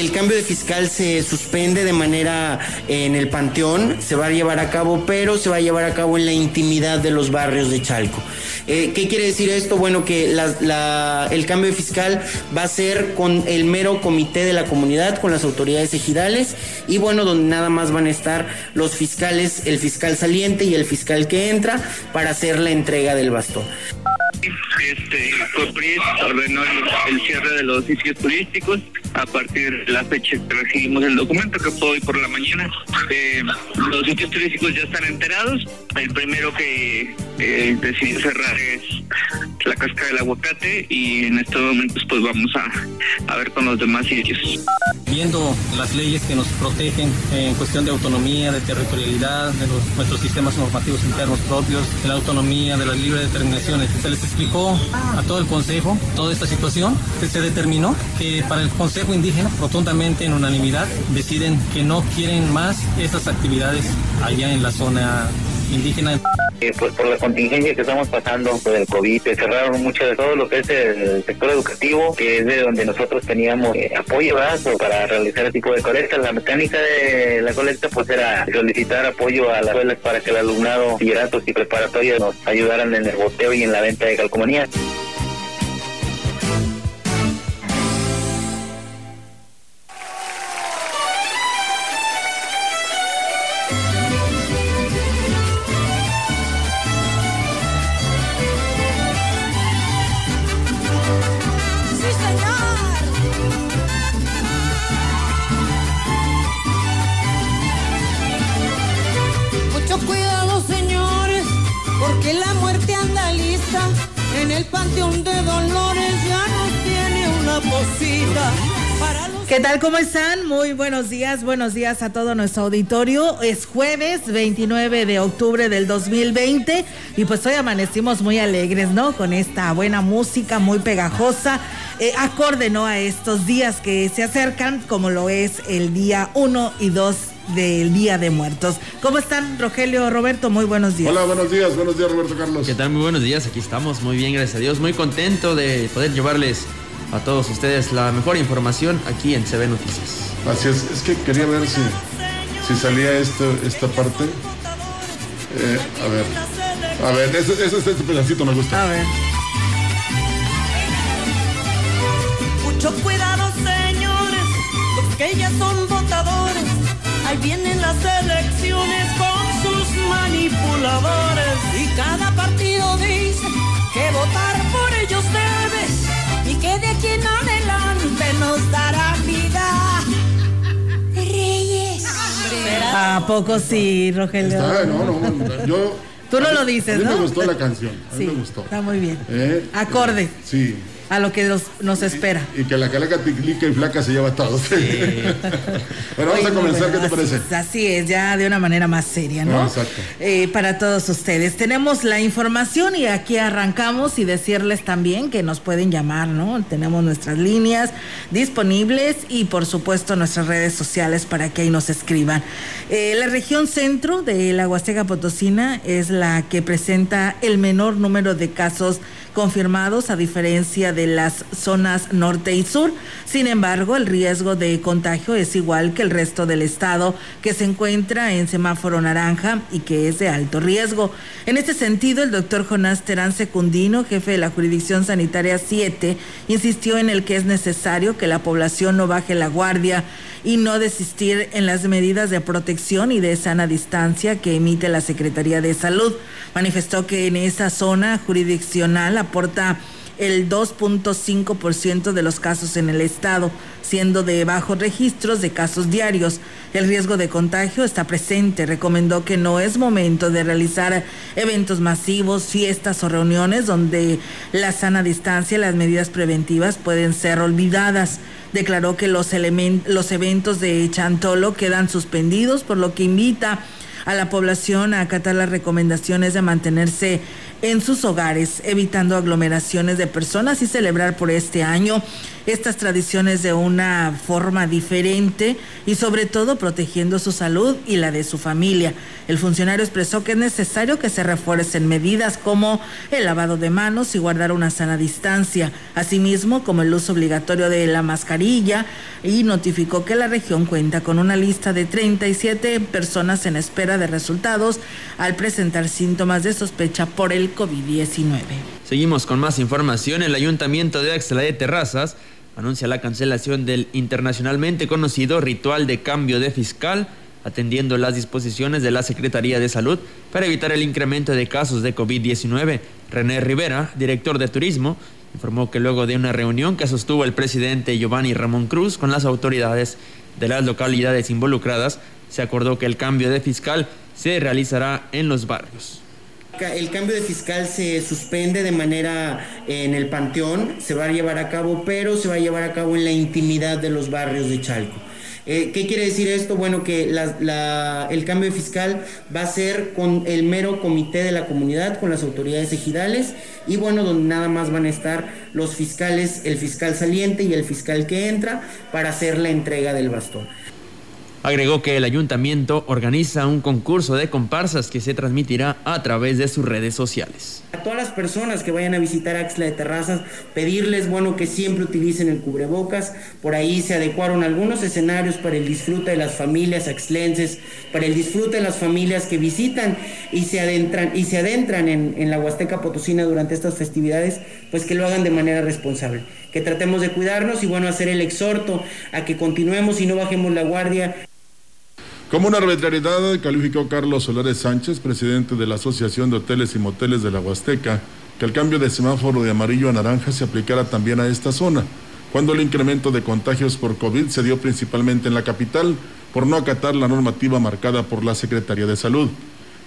El cambio de fiscal se suspende de manera eh, en el panteón, se va a llevar a cabo, pero se va a llevar a cabo en la intimidad de los barrios de Chalco. Eh, ¿Qué quiere decir esto? Bueno, que el cambio de fiscal va a ser con el mero comité de la comunidad, con las autoridades ejidales, y bueno, donde nada más van a estar los fiscales, el fiscal saliente y el fiscal que entra para hacer la entrega del bastón. Este, COPRIS ordenó el, cierre de los sitios turísticos a partir de la fecha que recibimos el documento, que fue hoy por la mañana. Eh, los sitios turísticos ya están enterados. El primero que eh, decidió cerrar es la casca del aguacate y en estos momentos pues vamos a, a ver con los demás sitios. Viendo las leyes que nos protegen en cuestión de autonomía, de territorialidad, de nuestros sistemas normativos internos propios, de la autonomía, de las libres determinaciones, se les explicó a todo el Consejo toda esta situación, se determinó que para el Consejo Indígena, rotundamente en unanimidad, deciden que no quieren más estas actividades allá en la zona indígena. Eh, pues por la contingencia que estamos pasando por el COVID, cerraron mucho de todo lo que es el sector educativo, que es de donde nosotros teníamos eh, apoyo para realizar el tipo de colecta. La mecánica de la colecta pues era solicitar apoyo a las escuelas para que el alumnado, bachilleratos y preparatorios nos ayudaran en el boteo y en la venta de calcomanías. Tal? ¿Cómo están? Muy buenos días, buenos días a todo nuestro auditorio. Es jueves 29 de octubre del 2020 y pues hoy amanecimos muy alegres, ¿no? Con esta buena música muy pegajosa, eh, acorde, ¿no? A estos días que se acercan, como lo es el día 1 y 2 del Día de Muertos. ¿Cómo están, Rogelio, Roberto? Muy buenos días. Hola, buenos días, buenos días, Roberto Carlos. ¿Qué tal? Muy buenos días, aquí estamos, muy bien, gracias a Dios, muy contento de poder llevarles a todos ustedes la mejor información aquí en CB Noticias. Así es, es que quería ver si, si salía esto, esta parte. Eh, a ver, a ver, ese, ese, este pedacito me gusta. A ver. Mucho cuidado, señores, los que ya son votadores. Ahí vienen las elecciones con sus manipuladores. Y cada partido dice que votar por ellos debes que de aquí en adelante nos dará vida. Reyes. ¿A poco sí, Rogelio? Está, no, no, yo... Tú no lo dices, a mí ¿no? me gustó la canción, a mí Sí, me gustó. Está muy bien. Eh, Acorde Sí. A lo que nos, nos espera. Y que la calaca ticlica y flaca se lleva todo. Pero vamos a comenzar, ¿qué te así parece? Así es, ya de una manera más seria, ¿no? No, exacto. Eh, para todos ustedes. Tenemos la información y aquí arrancamos y decirles también que nos pueden llamar, ¿no? Tenemos nuestras líneas disponibles y por supuesto nuestras redes sociales para que ahí nos escriban. Eh, la región centro de la Huasteca Potosina es la que presenta el menor número de casos confirmados a diferencia de las zonas norte y sur. Sin embargo, el riesgo de contagio es igual que el resto del estado que se encuentra en semáforo naranja y que es de alto riesgo. En este sentido, el doctor Jonás Terán Secundino, jefe de la jurisdicción sanitaria 7, insistió en el que es necesario que la población no baje la guardia y no desistir en las medidas de protección y de sana distancia que emite la Secretaría de Salud. Manifestó que en esa zona jurisdiccional aporta el 2.5% de los casos en el estado, siendo de bajos registros de casos diarios. El riesgo de contagio está presente. Recomendó que no es momento de realizar eventos masivos, fiestas o reuniones donde la sana distancia y las medidas preventivas pueden ser olvidadas declaró que los, los eventos de Chantolo quedan suspendidos, por lo que invita a la población a acatar las recomendaciones de mantenerse en sus hogares, evitando aglomeraciones de personas y celebrar por este año estas tradiciones de una forma diferente y sobre todo protegiendo su salud y la de su familia. El funcionario expresó que es necesario que se refuercen medidas como el lavado de manos y guardar una sana distancia, asimismo como el uso obligatorio de la mascarilla y notificó que la región cuenta con una lista de 37 personas en espera de resultados al presentar síntomas de sospecha por el COVID-19. Seguimos con más información. El Ayuntamiento de Axla de Terrazas anuncia la cancelación del internacionalmente conocido ritual de cambio de fiscal, atendiendo las disposiciones de la Secretaría de Salud para evitar el incremento de casos de COVID-19. René Rivera, director de Turismo, informó que luego de una reunión que sostuvo el presidente Giovanni Ramón Cruz con las autoridades de las localidades involucradas, se acordó que el cambio de fiscal se realizará en los barrios el cambio de fiscal se suspende de manera en el panteón, se va a llevar a cabo, pero se va a llevar a cabo en la intimidad de los barrios de Chalco. Eh, ¿Qué quiere decir esto? Bueno, que el cambio de fiscal va a ser con el mero comité de la comunidad, con las autoridades ejidales, y bueno, donde nada más van a estar los fiscales, el fiscal saliente y el fiscal que entra para hacer la entrega del bastón. Agregó que el ayuntamiento organiza un concurso de comparsas que se transmitirá a través de sus redes sociales. A todas las personas que vayan a visitar Axla de Terrazas, pedirles, bueno, que siempre utilicen el cubrebocas. Por ahí se adecuaron algunos escenarios para el disfrute de las familias axlenses, para el disfrute de las familias que visitan y se adentran, y se adentran en, en la Huasteca Potosina durante estas festividades, pues que lo hagan de manera responsable. Que tratemos de cuidarnos y, bueno, hacer el exhorto a que continuemos y no bajemos la guardia. Como una arbitrariedad calificó Carlos Solares Sánchez, presidente de la Asociación de Hoteles y Moteles de la Huasteca, que el cambio de semáforo de amarillo a naranja se aplicara también a esta zona, cuando el incremento de contagios por COVID se dio principalmente en la capital por no acatar la normativa marcada por la Secretaría de Salud.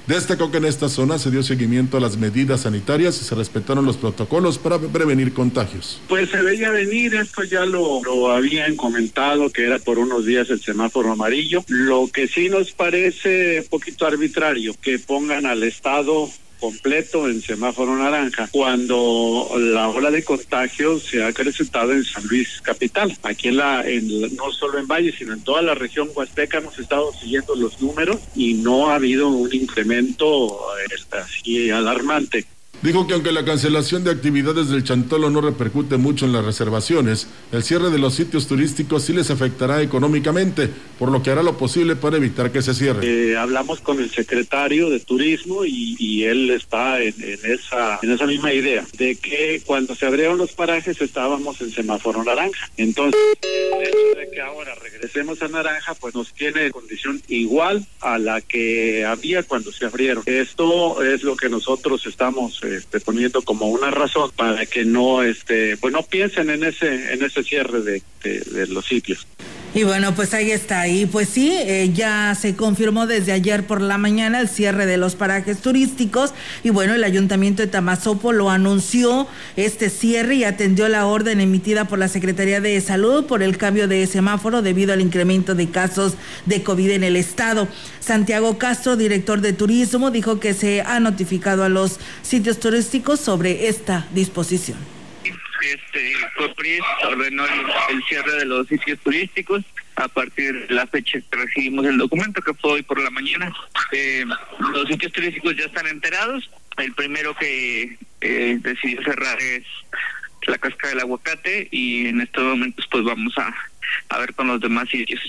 Destacó que en esta zona se dio seguimiento a las medidas sanitarias y se respetaron los protocolos para prevenir contagios. Pues se veía venir, esto ya lo, habían comentado, que era por unos días el semáforo amarillo. Lo que sí nos parece un poquito arbitrario, que pongan al Estado completo en semáforo naranja cuando la ola de contagio se ha acrecentado en San Luis capital. Aquí en la, en, no solo en Valle, sino en toda la región huasteca hemos estado siguiendo los números y no ha habido un incremento eh, así alarmante. Dijo que aunque la cancelación de actividades del Chantolo no repercute mucho en las reservaciones, el cierre de los sitios turísticos sí les afectará económicamente, por lo que hará lo posible para evitar que se cierre. Eh, hablamos con el secretario de Turismo y, y él está en, en, esa, en esa misma idea, de que cuando se abrieron los parajes estábamos en semáforo naranja. Entonces, el hecho de que ahora regresemos a naranja, pues nos tiene condición igual a la que había cuando se abrieron. Esto es lo que nosotros estamos... Eh, este, poniendo como una razón para que no, este, pues no piensen en ese, en ese cierre de, de los sitios. Y bueno, pues ahí está. Y pues sí, eh, ya se confirmó desde ayer por la mañana el cierre de los parajes turísticos. Y bueno, el ayuntamiento de Tamazopo lo anunció este cierre y atendió la orden emitida por la Secretaría de Salud por el cambio de semáforo debido al incremento de casos de COVID en el estado. Santiago Castro, director de turismo, dijo que se ha notificado a los sitios turísticos sobre esta disposición este COPRIS ordenó el, cierre de los sitios turísticos a partir de la fecha que recibimos el documento que fue hoy por la mañana. Eh, los sitios turísticos ya están enterados, el primero que eh, decidió cerrar es la casca del aguacate y en estos momentos pues vamos a, a ver con los demás sitios.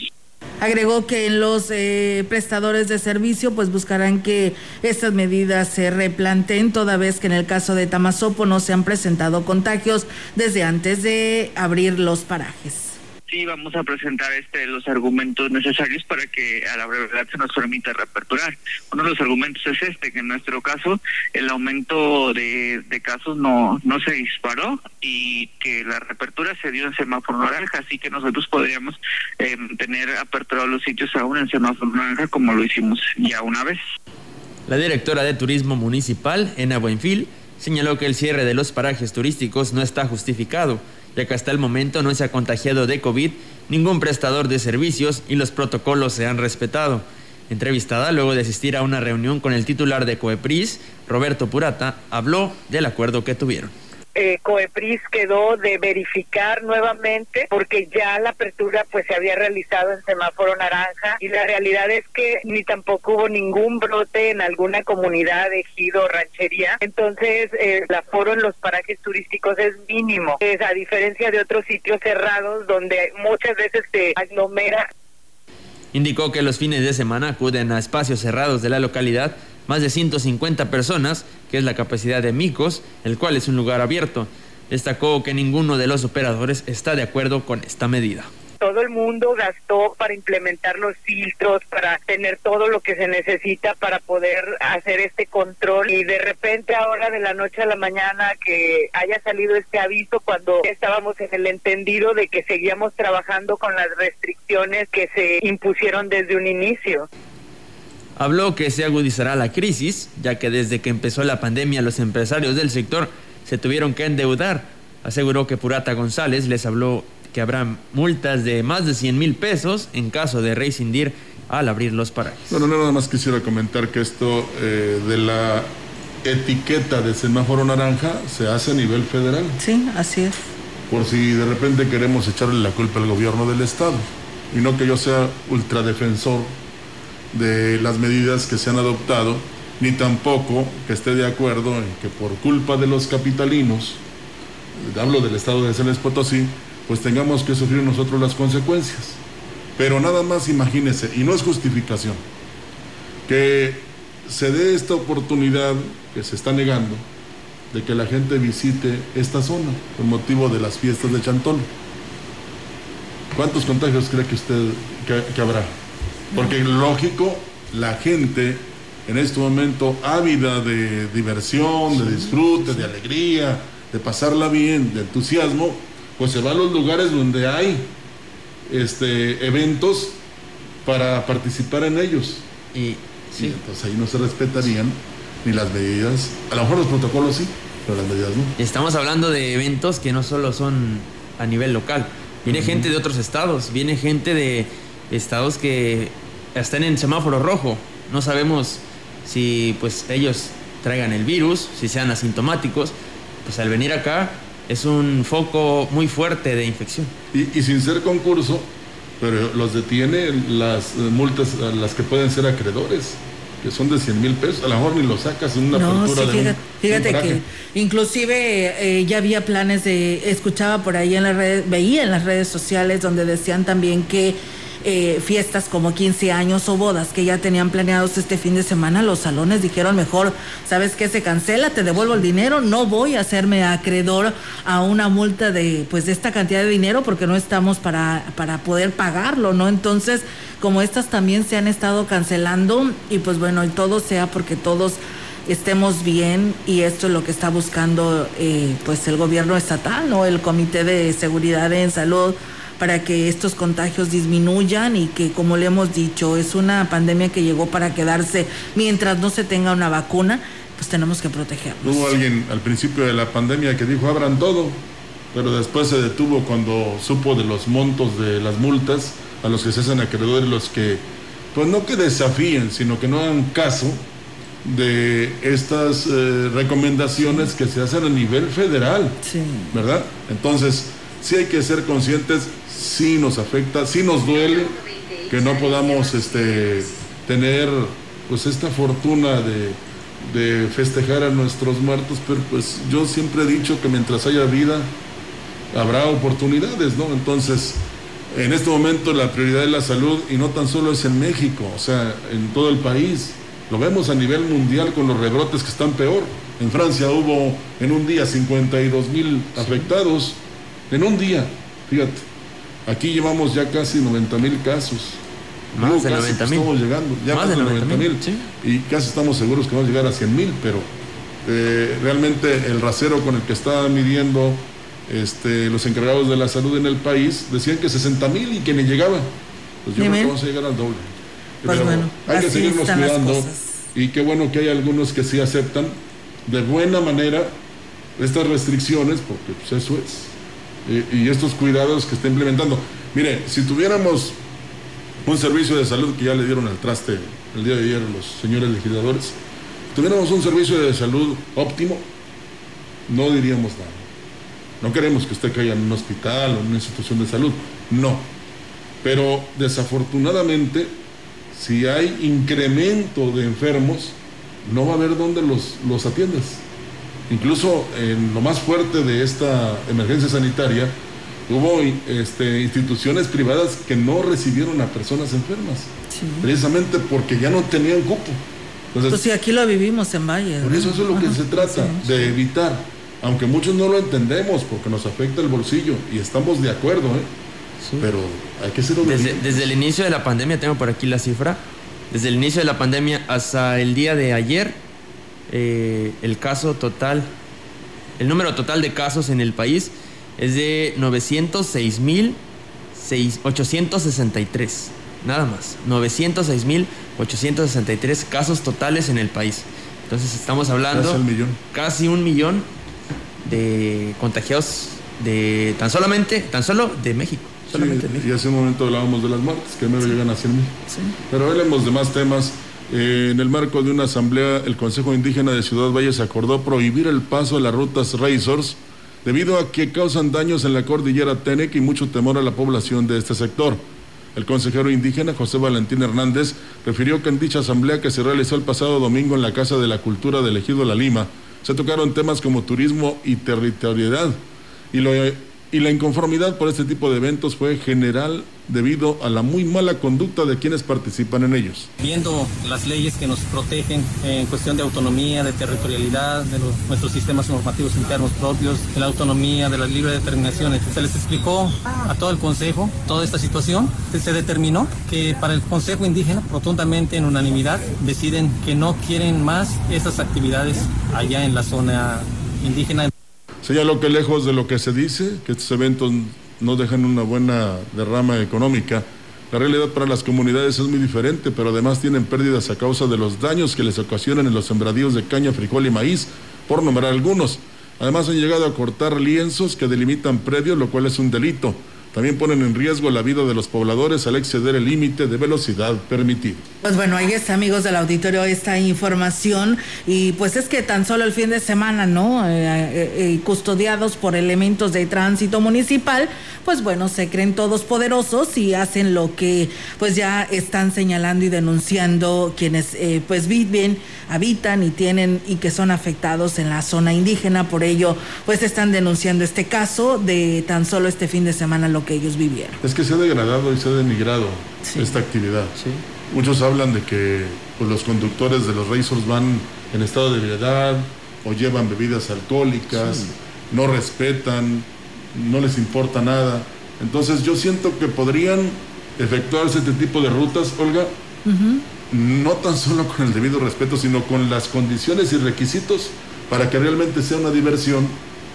Agregó que los eh, prestadores de servicio pues buscarán que estas medidas se replanteen toda vez que en el caso de Tamazopo no se han presentado contagios desde antes de abrir los parajes sí vamos a presentar este los argumentos necesarios para que a la brevedad se nos permita reaperturar. Uno de los argumentos es este, que en nuestro caso el aumento de, de casos no, no se disparó y que la reapertura se dio en semáforo naranja, así que nosotros podríamos eh, tener aperturados los sitios aún en semáforo naranja como lo hicimos ya una vez. La directora de Turismo Municipal, Ena Buenfil, señaló que el cierre de los parajes turísticos no está justificado ya que hasta el momento no se ha contagiado de COVID ningún prestador de servicios y los protocolos se han respetado. Entrevistada luego de asistir a una reunión con el titular de COEPRIS, Roberto Purata, habló del acuerdo que tuvieron eh, Coepris quedó de verificar nuevamente porque ya la apertura pues se había realizado en semáforo naranja y la realidad es que ni tampoco hubo ningún brote en alguna comunidad, ejido, ranchería. Entonces eh, el aforo en los parajes turísticos es mínimo, es a diferencia de otros sitios cerrados donde muchas veces se aglomera. Indicó que los fines de semana acuden a espacios cerrados de la localidad más de 150 personas, que es la capacidad de Micos, el cual es un lugar abierto. Destacó que ninguno de los operadores está de acuerdo con esta medida todo el mundo gastó para implementar los filtros, para tener todo lo que se necesita para poder hacer este control y de repente ahora de la noche a la mañana que haya salido este aviso cuando estábamos en el entendido de que seguíamos trabajando con las restricciones que se impusieron desde un inicio. Habló que se agudizará la crisis, ya que desde que empezó la pandemia los empresarios del sector se tuvieron que endeudar. Aseguró que Purata González les habló que habrá multas de más de 100 mil pesos en caso de rescindir al abrir los parajes. Bueno, nada más quisiera comentar que esto eh, de la etiqueta de semáforo naranja se hace a nivel federal. Sí, así es. Por si de repente queremos echarle la culpa al gobierno del estado. Y no que yo sea ultradefensor de las medidas que se han adoptado, ni tampoco que esté de acuerdo en que por culpa de los capitalinos, hablo del estado de San Potosí, pues tengamos que sufrir nosotros las consecuencias. Pero nada más imagínese, y no es justificación, que se dé esta oportunidad que se está negando de que la gente visite esta zona con motivo de las fiestas de Chantón. ¿Cuántos contagios cree que usted que habrá? Porque lógico, la gente en este momento ávida de diversión, de disfrute, de alegría, de pasarla bien, de entusiasmo, pues se va a los lugares donde hay este, eventos para participar en ellos. Y sí. entonces ahí no se respetarían ni las medidas, a lo mejor los protocolos sí, pero las medidas no. Estamos hablando de eventos que no solo son a nivel local, viene gente de otros estados, viene gente de estados que están en semáforo rojo. No sabemos si pues ellos traigan el virus, si sean asintomáticos. Pues al venir acá es un foco muy fuerte de infección. Y, sin ser concurso, pero los detiene las multas a las que pueden ser acreedores que son de 100 mil pesos, a lo mejor ni lo sacas en una no, sí, fíjate, fíjate que inclusive eh, ya había planes de, escuchaba por ahí en las redes, veía en las redes sociales donde decían también que eh, fiestas como 15 años o bodas que ya tenían planeados este fin de semana, los salones dijeron mejor, ¿sabes qué? Se cancela, te devuelvo el dinero, no voy a hacerme acreedor a una multa de pues de esta cantidad de dinero porque no estamos para, para poder pagarlo, ¿no? Entonces, como estas también se han estado cancelando y pues bueno, y todo sea porque todos estemos bien y esto es lo que está buscando eh, pues el gobierno estatal, ¿no? El Comité de Seguridad en Salud para que estos contagios disminuyan y que, como le hemos dicho, es una pandemia que llegó para quedarse mientras no se tenga una vacuna, pues tenemos que protegernos. Hubo alguien al principio de la pandemia que dijo abran todo, pero después se detuvo cuando supo de los montos de las multas a los que se hacen acreedores, los que, pues no que desafíen, sino que no hagan caso de estas eh, recomendaciones que se hacen a nivel federal, sí. ¿verdad? Entonces, sí hay que ser conscientes sí nos afecta, sí nos duele que no podamos este, tener pues esta fortuna de, de festejar a nuestros muertos, pero pues yo siempre he dicho que mientras haya vida, habrá oportunidades, ¿no? Entonces, en este momento la prioridad es la salud y no tan solo es en México, o sea, en todo el país. Lo vemos a nivel mundial con los rebrotes que están peor. En Francia hubo en un día 52 mil afectados, en un día, fíjate. Aquí llevamos ya casi 90 mil casos. Más de casi 90 que mil. Estamos llegando, ya Más más, de de 90 mil. sí. Y casi estamos seguros que vamos a llegar a 100 mil, pero eh, realmente el rasero con el que estaban midiendo este, los encargados de la salud en el país decían que 60 mil y que ni llegaban. Pues yo creo que vamos a llegar al doble. Pues Pero bueno, hay que seguirnos cuidando y qué bueno que hay algunos que sí aceptan de buena manera estas restricciones, porque pues, eso es. Y, estos cuidados que está implementando. Mire, si tuviéramos un servicio de salud que ya le dieron al traste el día de ayer los señores legisladores, tuviéramos un servicio de salud óptimo, no diríamos nada. No queremos que usted caiga en un hospital o en una institución de salud, no. Pero desafortunadamente, si hay incremento de enfermos, no va a haber dónde los, los atiendes. Incluso en lo más fuerte de esta emergencia sanitaria, hubo este, instituciones privadas que no recibieron a personas enfermas, precisamente porque ya no tenían cupo. Entonces, Pues sí, aquí lo vivimos en Valle. por eso eso es lo que Ajá, se trata, sí, de evitar. Aunque muchos no lo entendemos porque nos afecta el bolsillo y estamos de acuerdo, ¿eh? pero hay que ser Desde, desde el inicio de la pandemia, tengo por aquí la cifra, desde el inicio de la pandemia hasta el día de ayer, eh, el caso total, el número total de casos en el país es de 906.863, nada más, 906.863 casos totales en el país. Entonces estamos hablando Casi el millón. casi un millón de contagiados de tan solamente, tan solo de México. Sí, y hace un momento hablábamos de las muertes, que mero llegan a 100 mil. Pero hablemos de más temas. En el marco de una asamblea, el Consejo Indígena de Ciudad Valles acordó prohibir el paso de las rutas Razors debido a que causan daños en la cordillera Tenec y mucho temor a la población de este sector. El consejero indígena José Valentín Hernández refirió que en dicha asamblea que se realizó el pasado domingo en la Casa de la Cultura del Ejido La Lima, se tocaron temas como turismo y territorialidad. Y, lo- y la inconformidad por este tipo de eventos fue general debido a la muy mala conducta de quienes participan en ellos. Viendo las leyes que nos protegen en cuestión de autonomía, de territorialidad, de nuestros sistemas normativos internos propios, de la autonomía, de las libres determinaciones. Se les explicó a todo el Consejo toda esta situación. Se determinó que para el Consejo Indígena, rotundamente en unanimidad, deciden que no quieren más esas actividades allá en la zona indígena. Señaló que lejos de lo que se dice, que estos eventos no dejan una buena derrama económica, la realidad para las comunidades es muy diferente, pero además tienen pérdidas a causa de los daños que les ocasionan en los sembradíos de caña, frijol y maíz, por nombrar algunos. Además han llegado a cortar lienzos que delimitan predios, lo cual es un delito. También ponen en riesgo la vida de los pobladores al exceder el límite de velocidad permitido. Pues bueno, ahí está, amigos del auditorio, esta información. Y pues es que tan solo el fin de semana, ¿no? Eh, eh, eh, custodiados por elementos de tránsito municipal, pues bueno, se creen todos poderosos y hacen lo que pues ya están señalando y denunciando quienes eh, pues viven, habitan y tienen y que son afectados en la zona indígena. Por ello, pues están denunciando este caso de tan solo este fin de semana lo que ellos vivieron. Es que se ha degradado y se ha denigrado esta actividad. Muchos hablan de que pues, los conductores de los Razors van en estado de ebriedad o llevan bebidas alcohólicas, no respetan, no les importa nada. Entonces yo siento que podrían efectuarse este tipo de rutas, Olga, no tan solo con el debido respeto, sino con las condiciones y requisitos para que realmente sea una diversión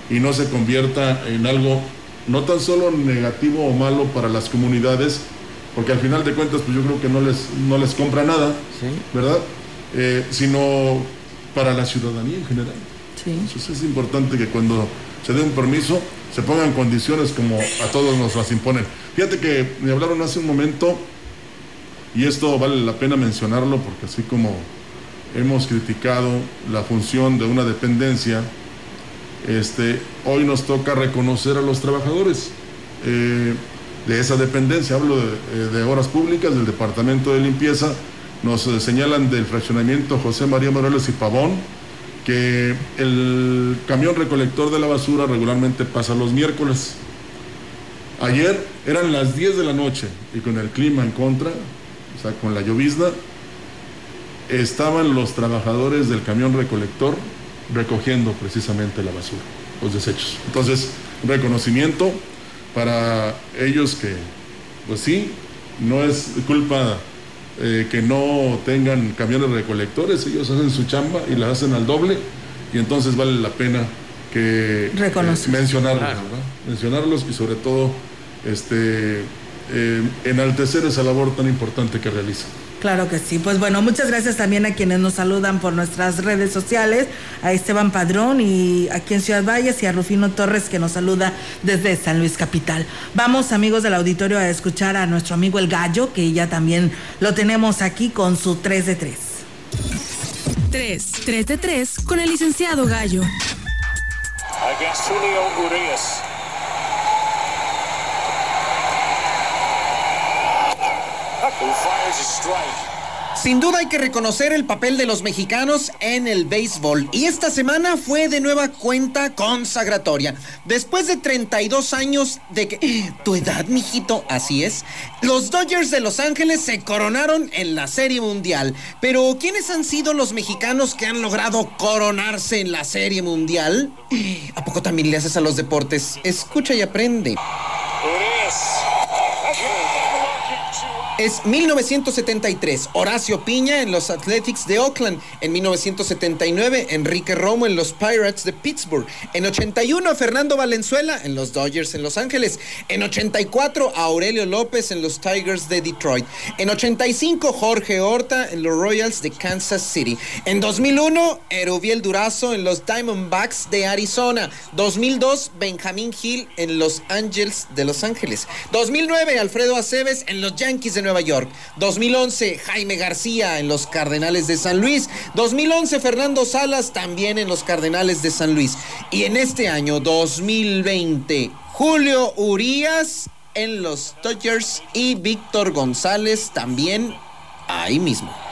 y no se convierta en algo no tan solo negativo o malo para las comunidades, porque al final de cuentas pues yo creo que no les, no les compra nada, ¿verdad? Eh, sino para la ciudadanía en general. Entonces es importante que cuando se dé un permiso se pongan condiciones como a todos nos las imponen. Fíjate que me hablaron hace un momento y esto vale la pena mencionarlo porque así como hemos criticado la función de una dependencia, este, hoy nos toca reconocer a los trabajadores eh, de esa dependencia. Hablo de, eh, de obras públicas, del departamento de limpieza, Nos eh, señalan del fraccionamiento José María Morelos y Pavón que el camión recolector de la basura regularmente pasa los miércoles. Ayer eran las 10 de la noche y con el clima en contra, o sea, con la llovizna, estaban los trabajadores del camión recolector recogiendo precisamente la basura, los desechos. Entonces, reconocimiento para ellos que, pues sí, no es culpa eh, que no tengan camiones recolectores, ellos hacen su chamba y la hacen al doble y entonces vale la pena que eh, mencionarlos, mencionarlos y sobre todo este, eh, enaltecer esa labor tan importante que realizan. Claro que sí. Pues bueno, muchas gracias también a quienes nos saludan por nuestras redes sociales, a Esteban Padrón y aquí en Ciudad Valles y a Rufino Torres que nos saluda desde San Luis Capital. Vamos amigos del auditorio a escuchar a nuestro amigo El Gallo, que ya también lo tenemos aquí con su 3 de 3. 3, 3 de 3 con el licenciado Gallo. Julio Urias. Sin duda hay que reconocer el papel de los mexicanos en el béisbol y esta semana fue de nueva cuenta consagratoria. Después de 32 años de que... Tu edad, mijito, así es. Los Dodgers de Los Ángeles se coronaron en la Serie Mundial. Pero ¿quiénes han sido los mexicanos que han logrado coronarse en la Serie Mundial? ¿A poco también le haces a los deportes? Escucha y aprende. Es 1973, Horacio Piña en los Athletics de Oakland. En 1979, Enrique Romo en los Pirates de Pittsburgh. En 81, Fernando Valenzuela en los Dodgers en Los Ángeles. En 84, Aurelio López en los Tigers de Detroit. En 85, Jorge Horta en los Royals de Kansas City. En 2001, Erubiel Durazo en los Diamondbacks de Arizona. 2002, Benjamin Hill en los Angels de Los Ángeles. 2009, Alfredo Aceves en los Yankees de Nueva York. 2011, Jaime García en los Cardenales de San Luis. 2011, Fernando Salas también en los Cardenales de San Luis. Y en este año 2020, Julio Urias en los Dodgers y Víctor González también ahí mismo.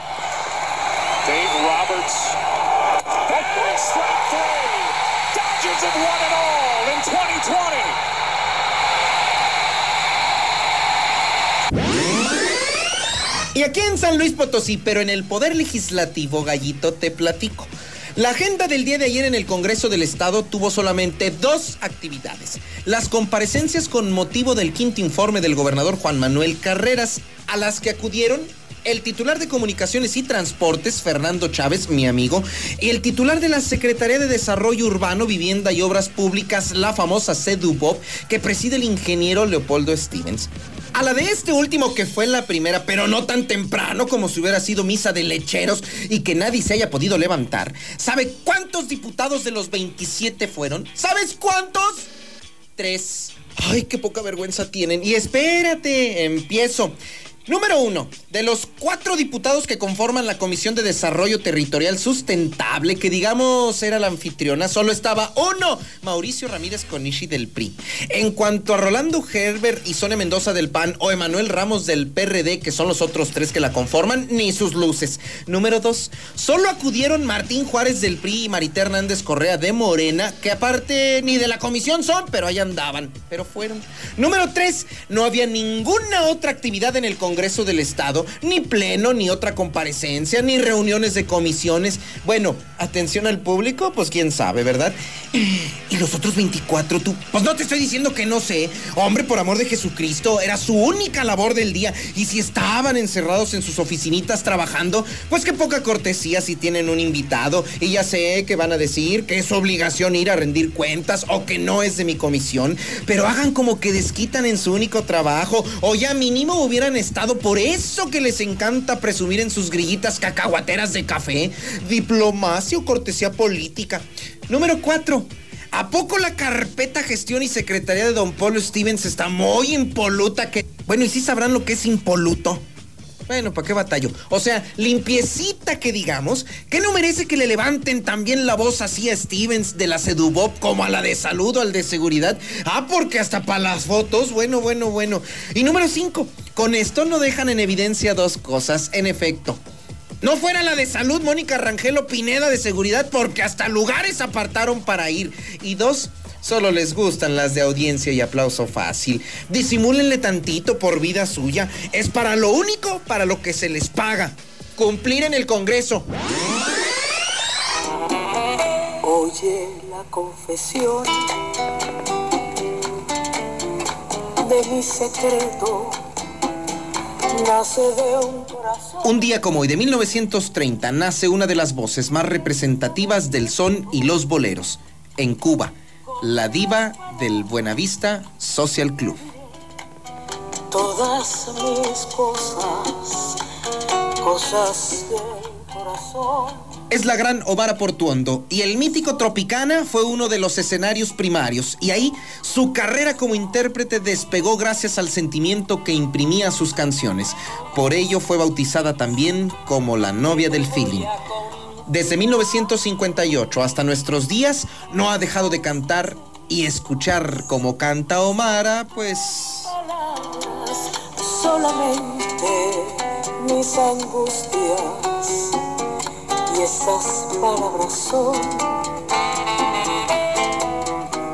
Aquí en San Luis Potosí, pero en el Poder Legislativo, Gallito, te platico. La agenda del día de ayer en el Congreso del Estado tuvo solamente dos actividades. Las comparecencias con motivo del quinto informe del gobernador Juan Manuel Carreras, a las que acudieron el titular de Comunicaciones y Transportes, Fernando Chávez, mi amigo, y el titular de la Secretaría de Desarrollo Urbano, Vivienda y Obras Públicas, la famosa CEDUBOP, que preside el ingeniero Leopoldo Stevens. A la de este último que fue la primera, pero no tan temprano como si hubiera sido misa de lecheros y que nadie se haya podido levantar. ¿Sabe cuántos diputados de los 27 fueron? ¿Sabes cuántos? Tres. Ay, qué poca vergüenza tienen. Y espérate, empiezo. Número uno, de los cuatro diputados que conforman la Comisión de Desarrollo Territorial Sustentable, que digamos era la anfitriona, solo estaba uno, Mauricio Ramírez Conishi del PRI. En cuanto a Rolando Herbert y Sonia Mendoza del PAN o Emanuel Ramos del PRD, que son los otros tres que la conforman, ni sus luces. Número dos, solo acudieron Martín Juárez del PRI y Marita Hernández Correa de Morena, que aparte ni de la comisión son, pero ahí andaban, pero fueron. Número tres, no había ninguna otra actividad en el Congreso Congreso del Estado, ni pleno, ni otra comparecencia, ni reuniones de comisiones. Bueno, atención al público, pues quién sabe, ¿verdad? Y los otros 24, tú, pues no te estoy diciendo que no sé. Hombre, por amor de Jesucristo, era su única labor del día. Y si estaban encerrados en sus oficinitas trabajando, pues qué poca cortesía si tienen un invitado. Y ya sé que van a decir que es obligación ir a rendir cuentas o que no es de mi comisión. Pero hagan como que desquitan en su único trabajo. O ya mínimo hubieran estado por eso que les encanta presumir en sus grillitas cacahuateras de café, diplomacia o cortesía política. Número 4. ¿A poco la carpeta gestión y secretaría de Don Polo Stevens está muy impoluta que... Bueno, y sí sabrán lo que es impoluto. Bueno, ¿para qué batallo? O sea, limpiecita que digamos, que no merece que le levanten también la voz así a Stevens de la Sedubop como a la de salud o al de seguridad. Ah, porque hasta para las fotos, bueno, bueno, bueno. Y número 5, con esto no dejan en evidencia dos cosas. En efecto, No fuera la de salud, Mónica Rangelo Pineda de seguridad, porque hasta lugares apartaron para ir. Y dos, solo les gustan las de audiencia y aplauso fácil. Disimúlenle tantito por vida suya. Es para lo único para lo que se les paga. Cumplir en el Congreso. Oye la confesión de mi secreto. Nace de un corazón. Un día como hoy de 1930 nace una de las voces más representativas del son y los boleros en Cuba, la diva del Buenavista Social Club. Todas mis cosas, cosas del corazón. Es la gran Omar Portuondo y el mítico Tropicana fue uno de los escenarios primarios y ahí su carrera como intérprete despegó gracias al sentimiento que imprimía sus canciones. Por ello fue bautizada también como la novia del feeling. Desde 1958 hasta nuestros días no ha dejado de cantar y escuchar como canta Omara, pues... Solamente mis angustias y esas palabras son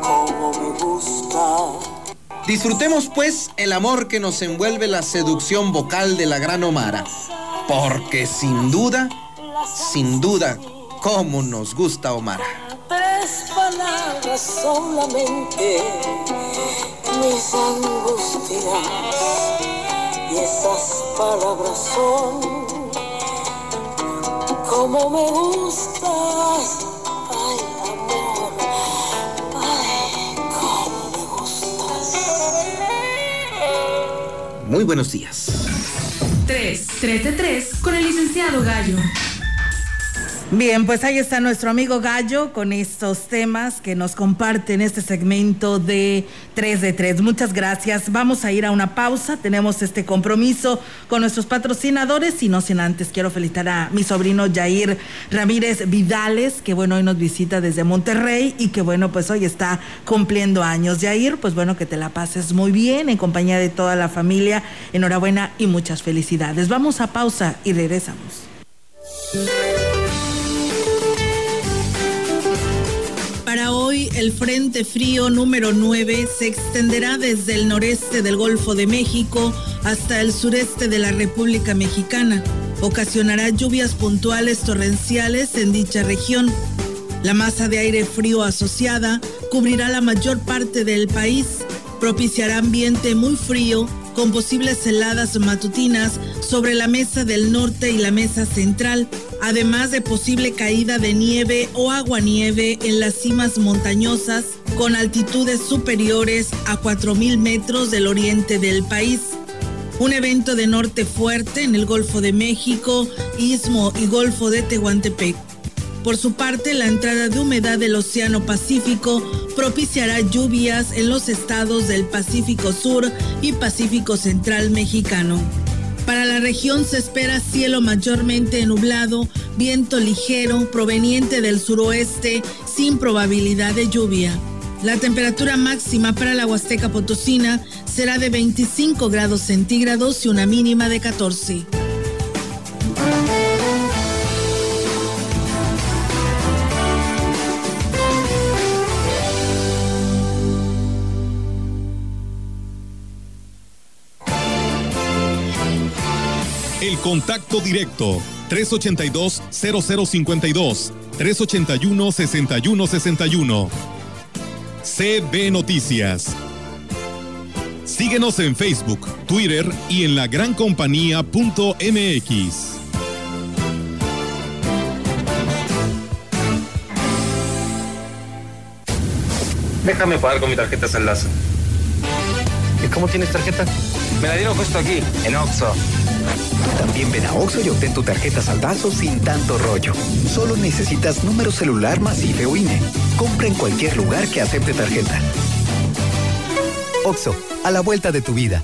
como me gusta. Disfrutemos pues el amor que nos envuelve la seducción vocal de la gran Omara, porque sin duda, sin duda, cómo nos gusta Omara. Tres palabras solamente mis angustias y esas palabras son como me gustas. Ay, amor. Ay, cómo me gustas. Muy buenos días. 3, 3 de 3 con el licenciado Gallo. Bien, pues ahí está nuestro amigo Gallo con estos temas que nos comparte en este segmento de 3 de 3. Muchas gracias. Vamos a ir a una pausa. Tenemos este compromiso con nuestros patrocinadores y no sin antes quiero felicitar a mi sobrino Jair Ramírez Vidales, que bueno, hoy nos visita desde Monterrey y que bueno, pues hoy está cumpliendo años. Jair, pues bueno, que te la pases muy bien en compañía de toda la familia. Enhorabuena y muchas felicidades. Vamos a pausa y regresamos. El Frente Frío número 9 se extenderá desde el noreste del Golfo de México hasta el sureste de la República Mexicana. Ocasionará lluvias puntuales torrenciales en dicha región. La masa de aire frío asociada cubrirá la mayor parte del país, propiciará ambiente muy frío con posibles heladas matutinas sobre la mesa del norte y la mesa central, además de posible caída de nieve o aguanieve en las cimas montañosas con altitudes superiores a 4.000 metros del oriente del país. Un evento de norte fuerte en el Golfo de México, Istmo y Golfo de Tehuantepec. Por su parte, la entrada de humedad del Océano Pacífico propiciará lluvias en los estados del Pacífico Sur y Pacífico Central mexicano. Para la región se espera cielo mayormente nublado, viento ligero proveniente del suroeste sin probabilidad de lluvia. La temperatura máxima para la Huasteca Potosina será de 25 grados centígrados y una mínima de 14. El contacto directo 382-0052 381-6161 CB Noticias. Síguenos en Facebook, Twitter y en la gran compañía.mx. Déjame pagar con mi tarjeta Saldazo. ¿Y cómo tienes tarjeta? Me la dieron justo aquí, en Oxxo. También ven a Oxxo y obtén tu tarjeta saldazo sin tanto rollo. Solo necesitas número celular más IFE o INE. Compra en cualquier lugar que acepte tarjeta. Oxxo, a la vuelta de tu vida.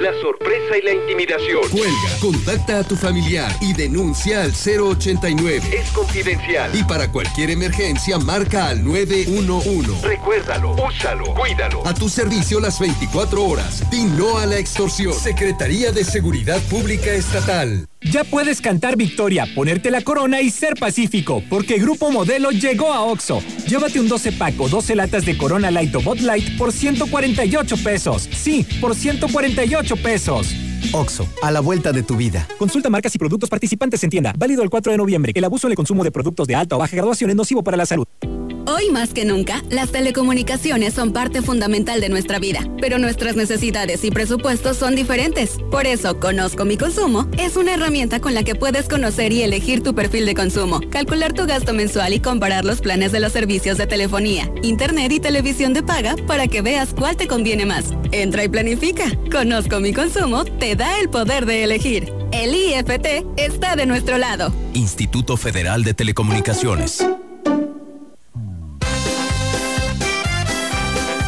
La sorpresa y la intimidación. Cuelga, contacta a tu familiar y denuncia al 089. Es confidencial. Y para cualquier emergencia, marca al 911. Recuérdalo, úsalo, cuídalo. A tu servicio las 24 horas. Di no a la extorsión. Secretaría de Seguridad Pública Estatal. Ya puedes cantar victoria, ponerte la corona y ser pacífico, porque Grupo Modelo llegó a Oxo. Llévate un 12 pack o 12 latas de Corona Light o Bot Light por 148 pesos. Sí, por 148 pesos. Oxo, a la vuelta de tu vida. Consulta marcas y productos participantes en tienda. Válido el 4 de noviembre. El abuso en el consumo de productos de alta o baja graduación es nocivo para la salud. Hoy más que nunca, las telecomunicaciones son parte fundamental de nuestra vida, pero nuestras necesidades y presupuestos son diferentes. Por eso, Conozco mi consumo es una herramienta con la que puedes conocer y elegir tu perfil de consumo, calcular tu gasto mensual y comparar los planes de los servicios de telefonía, internet y televisión de paga para que veas cuál te conviene más. Entra y planifica. Conozco mi consumo te da el poder de elegir. El IFT está de nuestro lado. Instituto Federal de Telecomunicaciones.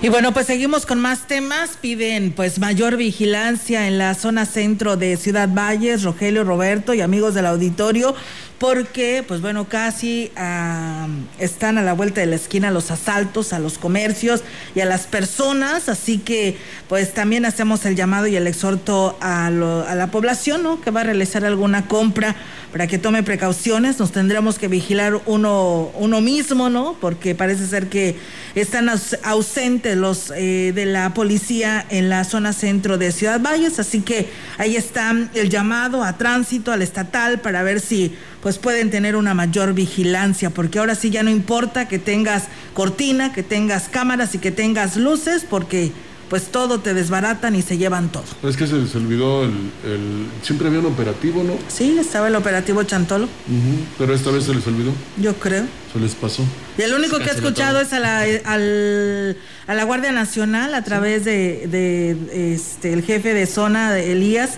Y bueno, pues seguimos con más temas. Piden pues mayor vigilancia en la zona centro de Ciudad Valles, Rogelio, Roberto y amigos del auditorio, porque pues bueno, casi ah, están a la vuelta de la esquina los asaltos a los comercios y a las personas, así que pues también hacemos el llamado y el exhorto a, lo- a la población, ¿no? Que va a realizar alguna compra para que tome precauciones, nos tendremos que vigilar uno, uno mismo, ¿no? Porque parece ser que están aus- ausentes los eh, de la policía en la zona centro de Ciudad Valles, así que ahí está el llamado a tránsito, al estatal, para ver si pues pueden tener una mayor vigilancia, porque ahora sí ya no importa que tengas cortina, que tengas cámaras y que tengas luces, porque pues todo te desbaratan y se llevan todo. Es que se les olvidó el, el- Siempre había un operativo, ¿no? Sí, estaba el operativo Chantolo, Pero esta vez se les olvidó. yo creo. Se les pasó. Y el único que he escuchado todo. es a la, al- a la Guardia Nacional a través de, de, este, el jefe de zona, de Elías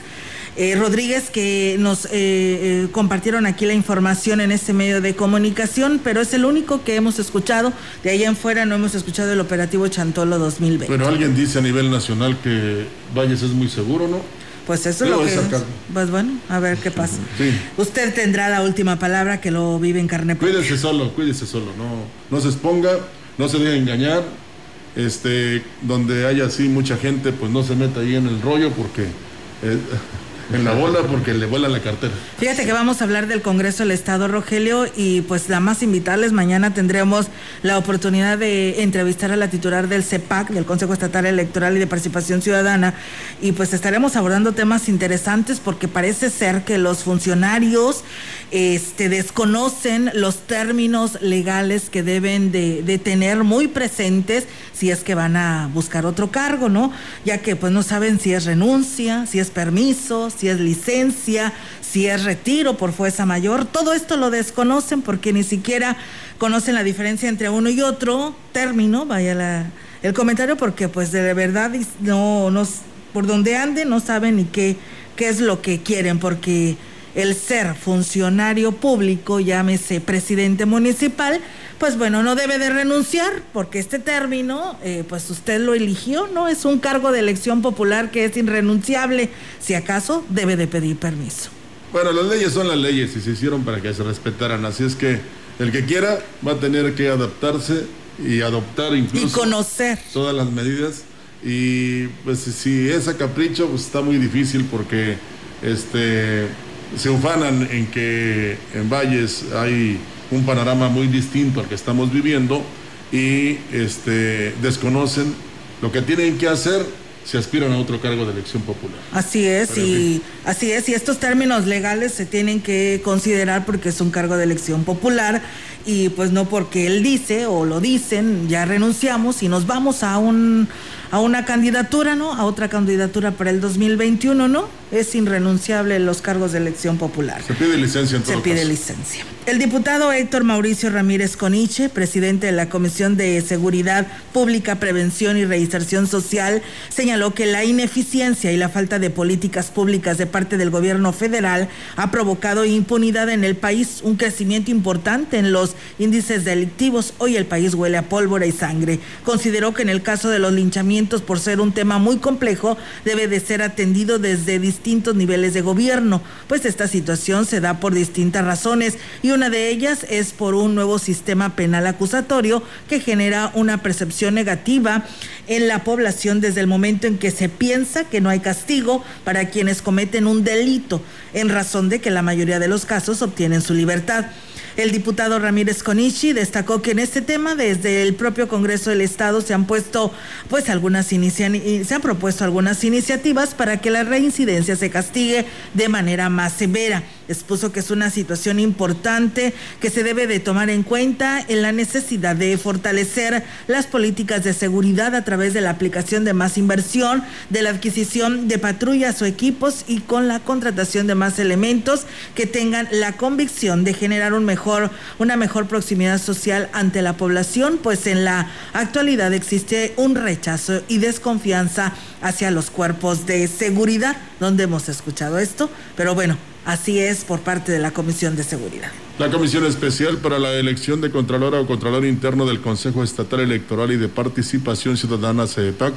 eh, Rodríguez, que nos eh, eh, compartieron aquí la información en este medio de comunicación, pero es el único que hemos escuchado. De ahí en fuera no hemos escuchado el operativo Chantolo 2020. Pero alguien dice a nivel nacional que Valles es muy seguro, ¿no? Pues eso es Pero lo que... es. Pues bueno, a ver qué pasa. Sí. Usted tendrá la última palabra que lo vive en carne propia. Cuídese solo, cuídese solo, no, no se exponga, no se deje engañar. Este, donde haya así mucha gente, pues no se meta ahí en el rollo porque eh, en la bola porque le vuela la cartera. Fíjate que vamos a hablar del Congreso del Estado, Rogelio, y pues nada más invitarles, mañana tendremos la oportunidad de entrevistar a la titular del CEPAC, del Consejo Estatal Electoral y de Participación Ciudadana, y pues estaremos abordando temas interesantes porque parece ser que los funcionarios este, desconocen los términos legales que deben de, de tener muy presentes si es que van a buscar otro cargo, ¿no? Ya que pues no saben si es renuncia, si es permiso, si es licencia, si es retiro por fuerza mayor, todo esto lo desconocen porque ni siquiera conocen la diferencia entre uno y otro. Término, vaya la, el comentario, porque pues de verdad no, no, por donde ande no saben ni qué, qué es lo que quieren, porque el ser funcionario público, llámese presidente municipal, pues bueno, no debe de renunciar, porque este término, eh, pues usted lo eligió, ¿no? Es un cargo de elección popular que es irrenunciable, si acaso debe de pedir permiso. Bueno, las leyes son las leyes y se hicieron para que se respetaran, así es que el que quiera va a tener que adaptarse y adoptar incluso y conocer todas las medidas y pues si es a capricho pues está muy difícil porque este se ufanan en que en Valles hay un panorama muy distinto al que estamos viviendo y este desconocen lo que tienen que hacer si aspiran a otro cargo de elección popular. Así es, y así es, y estos términos legales se tienen que considerar porque es un cargo de elección popular y pues no porque él dice o lo dicen, ya renunciamos y nos vamos a un a una candidatura, ¿no? A otra candidatura para el 2021, ¿no? Es irrenunciable los cargos de elección popular. Se pide licencia en todo Se pide caso. licencia. El diputado Héctor Mauricio Ramírez Coniche, presidente de la Comisión de Seguridad Pública, Prevención y Reinserción Social, señaló que la ineficiencia y la falta de políticas públicas de parte del gobierno federal ha provocado impunidad en el país, un crecimiento importante en los índices delictivos. Hoy el país huele a pólvora y sangre. Consideró que en el caso de los linchamientos, por ser un tema muy complejo, debe de ser atendido desde distintos niveles de gobierno, pues esta situación se da por distintas razones y una de ellas es por un nuevo sistema penal acusatorio que genera una percepción negativa en la población desde el momento en que se piensa que no hay castigo para quienes cometen un delito, en razón de que la mayoría de los casos obtienen su libertad. El diputado Ramírez Conichi destacó que en este tema desde el propio Congreso del Estado se han puesto pues algunas se han propuesto algunas iniciativas para que la reincidencia se castigue de manera más severa. Expuso que es una situación importante que se debe de tomar en cuenta en la necesidad de fortalecer las políticas de seguridad a través de la aplicación de más inversión, de la adquisición de patrullas o equipos y con la contratación de más elementos que tengan la convicción de generar un mejor, una mejor proximidad social ante la población, pues en la actualidad existe un rechazo y desconfianza hacia los cuerpos de seguridad, donde hemos escuchado esto, pero bueno, así es por parte de la Comisión de Seguridad. La Comisión Especial para la Elección de Contralora o Contralor Interno del Consejo Estatal Electoral y de Participación Ciudadana CEPAC,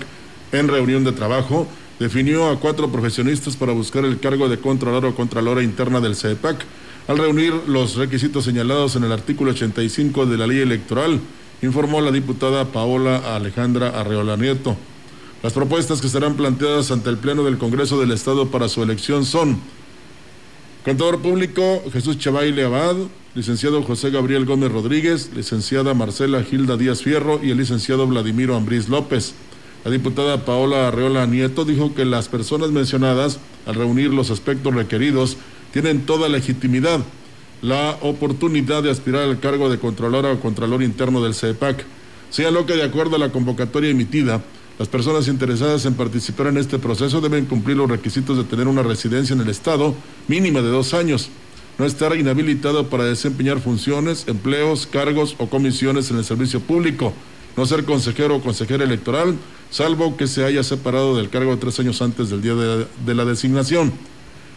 en reunión de trabajo, definió a cuatro profesionistas para buscar el cargo de Contralor o Contralora Interna del CEPAC, al reunir los requisitos señalados en el artículo 85 de la ley electoral, informó la diputada Paola Alejandra Arreola Nieto. Las propuestas que serán planteadas ante el Pleno del Congreso del Estado para su elección son Contador Público Jesús Chavaile Abad, licenciado José Gabriel Gómez Rodríguez, licenciada Marcela Gilda Díaz Fierro y el licenciado Vladimiro Ambrís López. La diputada Paola Arreola Nieto dijo que las personas mencionadas, al reunir los aspectos requeridos, tienen toda legitimidad, la oportunidad de aspirar al cargo de Contralora o Contralor Interno del CEPAC. Señaló que de acuerdo a la convocatoria emitida, las personas interesadas en participar en este proceso deben cumplir los requisitos de tener una residencia en el Estado mínima de dos años, no estar inhabilitado para desempeñar funciones, empleos, cargos o comisiones en el servicio público, no ser consejero o consejera electoral, salvo que se haya separado del cargo tres años antes del día de, la designación.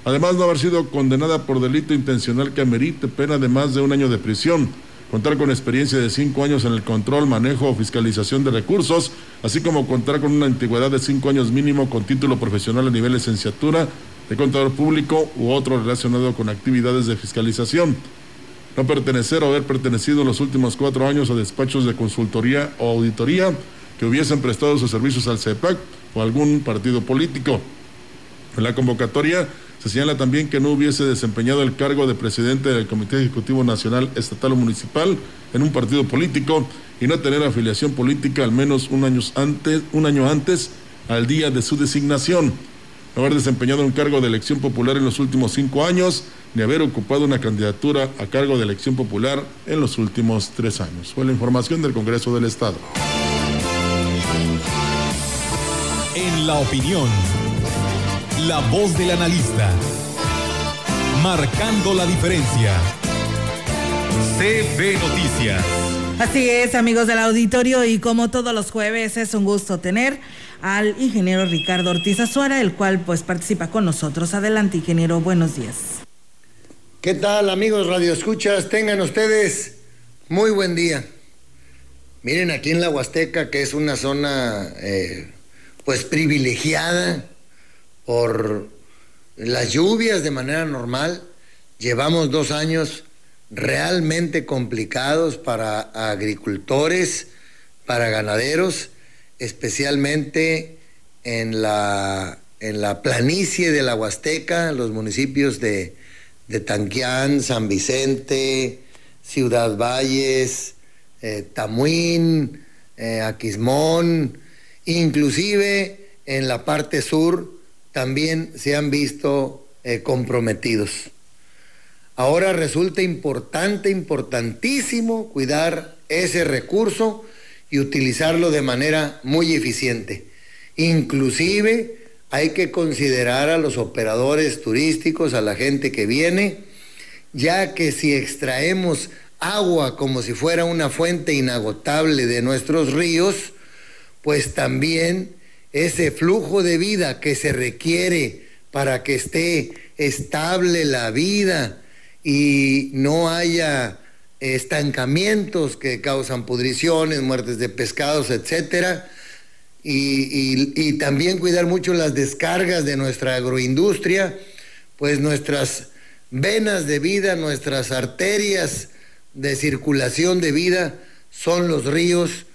Además, no haber sido condenada por delito intencional que amerite pena de más de un año de prisión, contar con experiencia de cinco años en el control, manejo o fiscalización de recursos, así como contar con una antigüedad de cinco años mínimo con título profesional a nivel licenciatura de contador público u otro relacionado con actividades de fiscalización. No pertenecer o haber pertenecido los últimos cuatro años a despachos de consultoría o auditoría que hubiesen prestado sus servicios al CEPAC o algún partido político. En la convocatoria se Se señala también que no hubiese desempeñado el cargo de presidente del Comité Ejecutivo Nacional, Estatal o Municipal en un partido político y no tener afiliación política al menos un año antes, un año antes al día de su designación. No haber desempeñado un cargo de elección popular en los últimos cinco años, ni haber ocupado una candidatura a cargo de elección popular en los últimos tres años. Fue la información del Congreso del Estado. En la opinión, la voz del analista, marcando la diferencia. CB Noticias. Así es, amigos del auditorio, y como todos los jueves es un gusto tener al ingeniero Ricardo Ortiz Azuara, el cual pues participa con nosotros. Adelante, ingeniero, buenos días. ¿Qué tal, amigos Radio Escuchas? Tengan ustedes muy buen día. Miren aquí en la Huasteca, que es una zona eh, pues privilegiada por las lluvias de manera normal. Llevamos dos años realmente complicados para agricultores, para ganaderos, especialmente en la, en la planicie de la Huasteca, los municipios de, de Tanquián, San Vicente, Ciudad Valles, eh, Tamuín, eh, Aquismón, inclusive en la parte sur también se han visto eh, comprometidos. Ahora resulta importante, importantísimo cuidar ese recurso y utilizarlo de manera muy eficiente. Inclusive hay que considerar a los operadores turísticos, a la gente que viene, ya que si extraemos agua como si fuera una fuente inagotable de nuestros ríos, pues también ese flujo de vida que se requiere para que esté estable la vida, y no haya estancamientos que causan pudriciones, muertes de pescados, etcétera. Y, también cuidar mucho las descargas de nuestra agroindustria, pues nuestras venas de vida, nuestras arterias de circulación de vida son los ríos.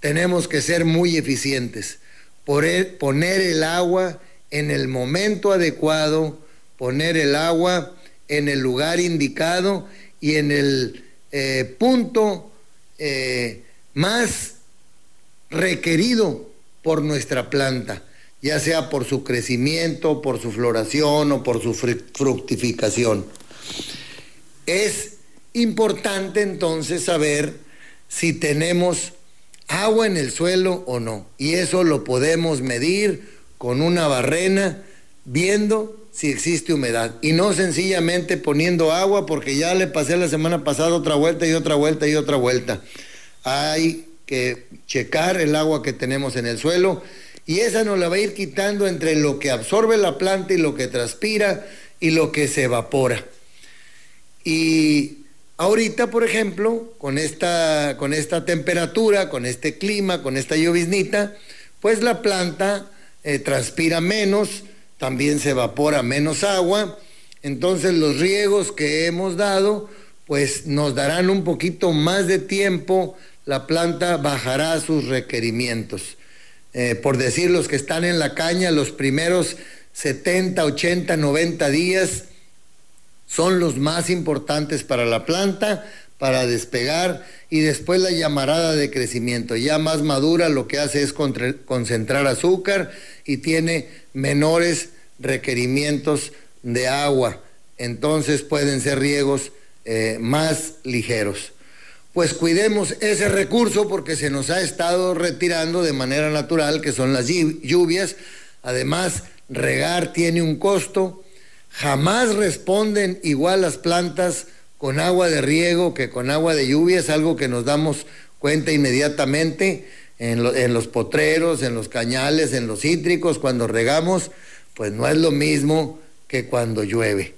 Tenemos que ser muy eficientes, poner el agua en el momento adecuado, poner el agua en el lugar indicado y en el eh, punto eh, más requerido por nuestra planta, ya sea por su crecimiento, por su floración o por su fructificación. Es importante entonces saber si tenemos agua en el suelo o no, y eso lo podemos medir con una barrena viendo si existe humedad y no sencillamente poniendo agua porque ya le pasé la semana pasada otra vuelta y otra vuelta y otra vuelta. Hay que checar el agua que tenemos en el suelo y esa nos la va a ir quitando entre lo que absorbe la planta y lo que transpira y lo que se evapora. Y ahorita, por ejemplo, con esta, con esta temperatura, con este clima, con esta lloviznita, pues la planta eh, transpira menos, también se evapora menos agua, entonces los riegos que hemos dado pues nos darán un poquito más de tiempo, la planta bajará sus requerimientos. Eh, por decir los que están en la caña, los primeros 70, 80, 90 días son los más importantes para la planta, para despegar y después la llamarada de crecimiento. Ya más madura lo que hace es concentrar azúcar y tiene menores requerimientos de agua. Entonces pueden ser riegos eh, más ligeros. Pues cuidemos ese recurso porque se nos ha estado retirando de manera natural, que son las lluvias. Además, regar tiene un costo. Jamás responden igual las plantas con agua de riego que con agua de lluvia. Es algo que nos damos cuenta inmediatamente en, los potreros, en los cañales, en los cítricos, cuando regamos, pues no es lo mismo que cuando llueve.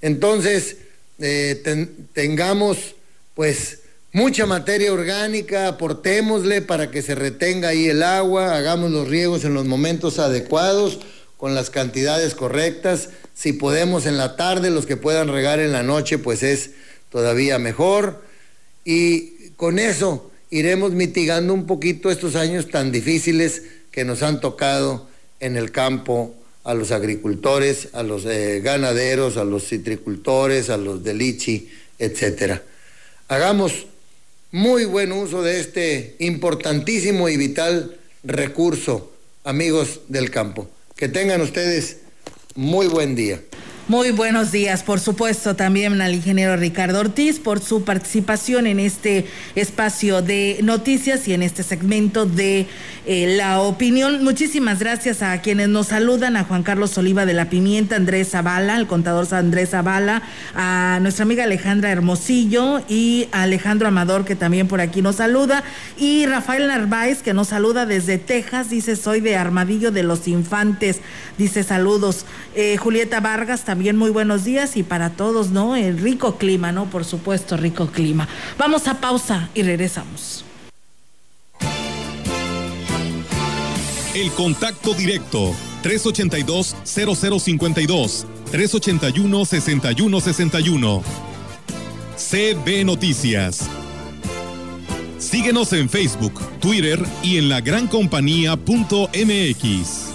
Entonces, eh, tengamos pues mucha materia orgánica, aportémosle para que se retenga ahí el agua, hagamos los riegos en los momentos adecuados, con las cantidades correctas. Si podemos en la tarde, los que puedan regar en la noche, pues es todavía mejor. Y con eso iremos mitigando un poquito estos años tan difíciles que nos han tocado en el campo a los agricultores, a los eh, ganaderos, a los citricultores, a los de lichi, etcétera. Hagamos muy buen uso de este importantísimo y vital recurso, amigos del campo. Que tengan ustedes muy buen día. Muy buenos días, por supuesto, también al ingeniero Ricardo Ortiz por su participación en este espacio de noticias y en este segmento de eh, la opinión. Muchísimas gracias a quienes nos saludan, a Juan Carlos Oliva de la Pimienta, Andrés Zavala, al contador Andrés Zavala, a nuestra amiga Alejandra Hermosillo y a Alejandro Amador, que también por aquí nos saluda, y Rafael Narváez, que nos saluda desde Texas, dice, soy de Armadillo de los Infantes, dice saludos. Eh, Julieta Vargas también también muy buenos días y para todos, ¿no? El rico clima, ¿no? Por supuesto, rico clima. Vamos a pausa y regresamos. El contacto directo 382-0052 381-6161 CB Noticias. Síguenos en Facebook, Twitter y en la lagrancompañía.mx.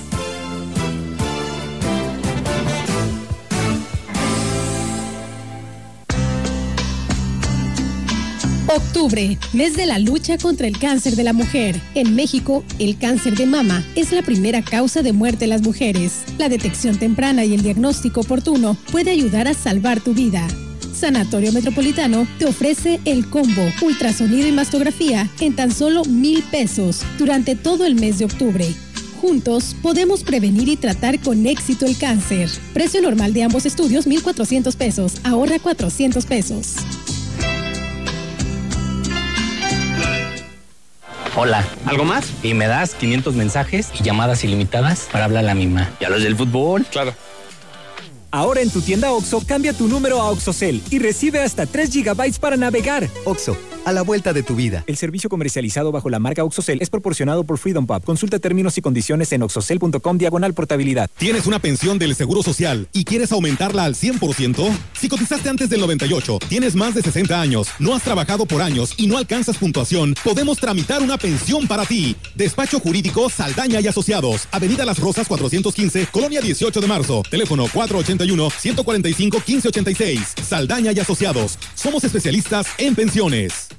Octubre, mes de la lucha contra el cáncer de la mujer. En México, el cáncer de mama es la primera causa de muerte en las mujeres. La detección temprana y el diagnóstico oportuno puede ayudar a salvar tu vida. Sanatorio Metropolitano te ofrece el combo ultrasonido y mastografía en tan solo mil pesos durante todo el mes de octubre. Juntos podemos prevenir y tratar con éxito el cáncer. Precio normal de ambos estudios 1.400 pesos. Ahorra 400 pesos. Hola. ¿Algo más? Y me das 500 mensajes y llamadas ilimitadas para hablar a la misma. ¿Y a los del fútbol? Claro. Ahora en tu tienda OXO, cambia tu número a OXOCEL y recibe hasta 3 GB para navegar. OXO, a la vuelta de tu vida. El servicio comercializado bajo la marca OXOCEL es proporcionado por Freedom Pub. Consulta términos y condiciones en oxocel.com diagonal portabilidad. ¿Tienes una pensión del Seguro Social y quieres aumentarla al 100%? Si cotizaste antes del 98, tienes más de 60 años, no has trabajado por años y no alcanzas puntuación, podemos tramitar una pensión para ti. Despacho Jurídico Saldaña y Asociados. Avenida Las Rosas 415, Colonia 18 de marzo. Teléfono 481-145-1586. Saldaña y Asociados. Somos especialistas en pensiones.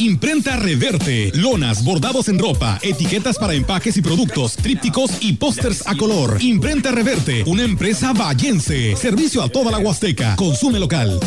Imprenta Reverte, lonas, bordados en ropa, etiquetas para empaques y productos, trípticos y pósters a color. Imprenta Reverte, una empresa vallense. Servicio a toda la Huasteca. Consume local.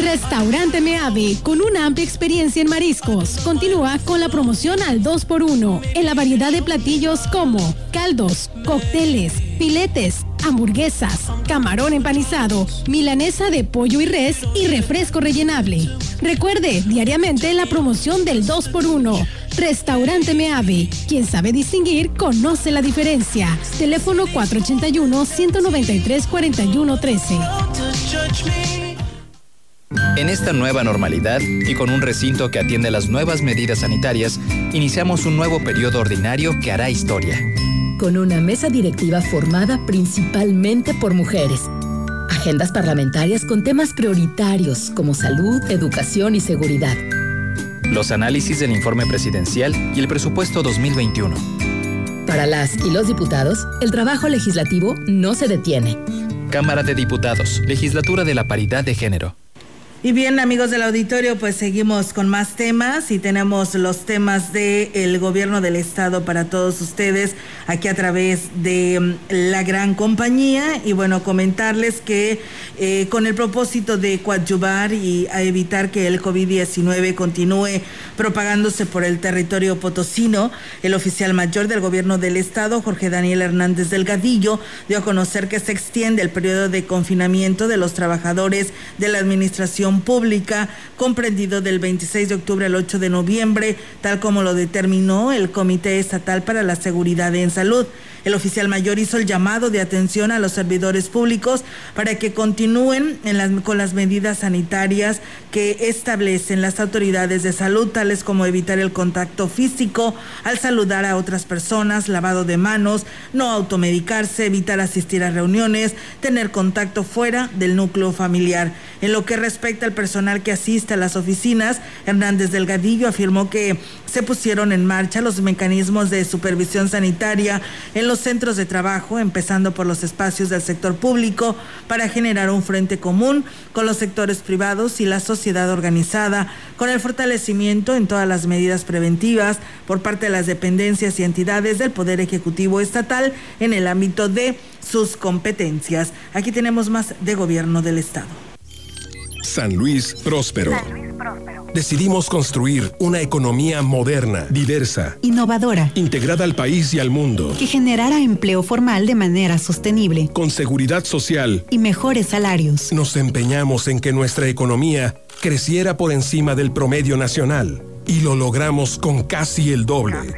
Restaurante Meave, con una amplia experiencia en mariscos, continúa con la promoción al 2x1 en la variedad de platillos como caldos, cócteles, filetes, hamburguesas, camarón empanizado, milanesa de pollo y res y refresco rellenable. Recuerde diariamente la promoción del 2x1. Restaurante Meave. Quien sabe distinguir, conoce la diferencia. Teléfono 481-193-4113. En esta nueva normalidad y con un recinto que atiende las nuevas medidas sanitarias, iniciamos un nuevo periodo ordinario que hará historia. Con una mesa directiva formada principalmente por mujeres. Agendas parlamentarias con temas prioritarios como salud, educación y seguridad. Los análisis del informe presidencial y el presupuesto 2021. Para las y los diputados, el trabajo legislativo no se detiene. Cámara de Diputados, Legislatura de la Paridad de Género. Y bien, amigos del auditorio, pues seguimos con más temas y tenemos los temas del gobierno del estado para todos ustedes aquí a través de mm, la gran compañía. Y bueno, comentarles que eh, con el propósito de coadyuvar y evitar que el COVID-19 continúe propagándose por el territorio potosino, el oficial mayor del gobierno del estado, Jorge Daniel Hernández Delgadillo, dio a conocer que se extiende el periodo de confinamiento de los trabajadores de la administración pública, comprendido del 26 de octubre al 8 de noviembre, tal como lo determinó el Comité Estatal para la Seguridad en Salud. El oficial mayor hizo el llamado de atención a los servidores públicos para que continúen con las medidas sanitarias que establecen las autoridades de salud, tales como evitar el contacto físico al saludar a otras personas, lavado de manos, no automedicarse, evitar asistir a reuniones, tener contacto fuera del núcleo familiar. En lo que respecta al personal que asiste a las oficinas, Hernández Delgadillo afirmó que se pusieron en marcha los mecanismos de supervisión sanitaria en los centros de trabajo, empezando por los espacios del sector público, para generar un frente común con los sectores privados y la sociedad organizada, con el fortalecimiento en todas las medidas preventivas por parte de las dependencias y entidades del Poder Ejecutivo Estatal en el ámbito de sus competencias. Aquí tenemos más de gobierno del Estado. San Luis Próspero. Decidimos construir una economía moderna, diversa, innovadora, integrada al país y al mundo, que generara empleo formal de manera sostenible, con seguridad social. Y mejores salarios. Nos empeñamos en que nuestra economía creciera por encima del promedio nacional. Y lo logramos con casi el doble.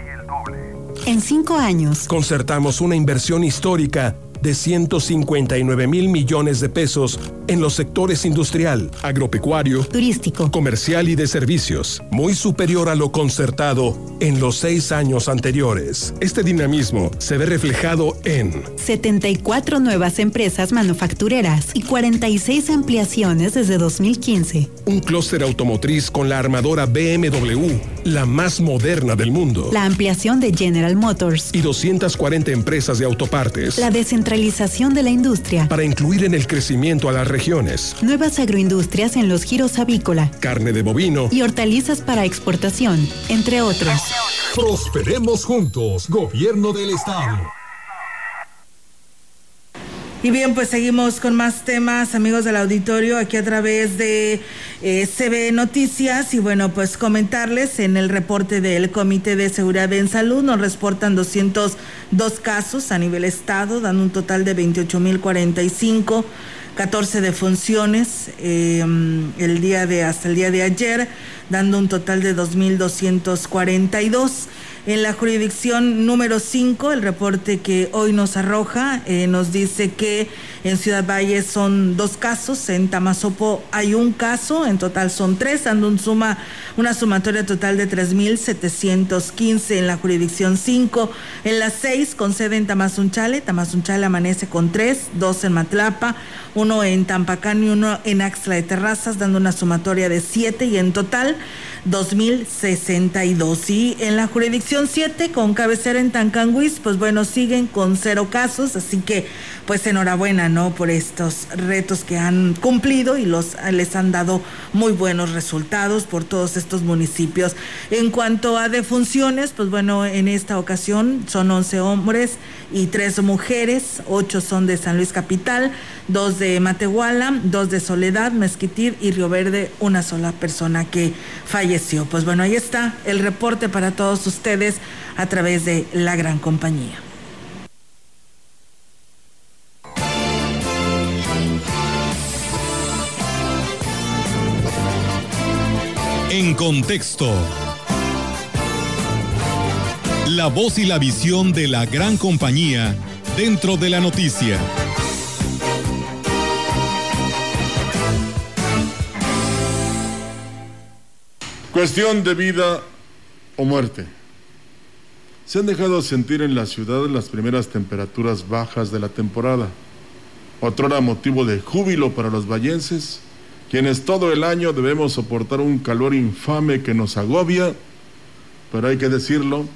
En cinco años, concertamos una inversión histórica de 159 mil millones de pesos en los sectores industrial, agropecuario, turístico, comercial y de servicios, muy superior a lo concertado en los seis años anteriores. Este dinamismo se ve reflejado en 74 nuevas empresas manufactureras y 46 ampliaciones desde 2015. Un clúster automotriz con la armadora BMW, la más moderna del mundo. La ampliación de General Motors. Y 240 empresas de autopartes. La descentralización de la industria. Para incluir en el crecimiento a las regiones. Nuevas agroindustrias en los giros avícola. Carne de bovino. Y hortalizas para exportación, entre otros. Prosperemos juntos, Gobierno del Estado. Y bien, pues seguimos con más temas, amigos del auditorio, aquí a través de eh, CB Noticias. Y bueno, pues comentarles en el reporte del Comité de Seguridad en Salud, nos reportan 202 casos a nivel estado, dando un total de 28.045, 14 defunciones eh, el día de hasta el día de ayer, dando un total de 2.242. En la jurisdicción número 5, el reporte que hoy nos arroja eh, nos dice que en Ciudad Valle son dos casos, en Tamazopo hay un caso, en total son tres, dando un suma, una sumatoria total de 3.715 en la jurisdicción 5. En la 6, con sede en Tamazunchale, Tamazunchale amanece con tres, dos en Matlapa, uno en Tampacán y uno en Axla de Terrazas, dando una sumatoria de siete y en total 2.062. Y en la jurisdicción 7, con cabecera en Tancanguis, pues bueno, siguen con cero casos, así que pues enhorabuena, ¿no? Por estos retos que han cumplido y los les han dado muy buenos resultados por todos estos municipios. En cuanto a defunciones, pues bueno, en esta ocasión son 11 hombres y 3 mujeres, 8 son de San Luis Capital, 2 de Matehuala, 2 de Soledad, Mezquitir y Río Verde, una sola persona que falleció. Pues bueno, ahí está el reporte para todos ustedes a través de la gran compañía. Contexto. La voz y la visión de la gran compañía dentro de la noticia. Cuestión de vida o muerte. Se han dejado sentir en la ciudad las primeras temperaturas bajas de la temporada. Otrora motivo de júbilo para los vallenses quienes todo el año debemos soportar un calor infame que nos agobia, pero hay que decirlo,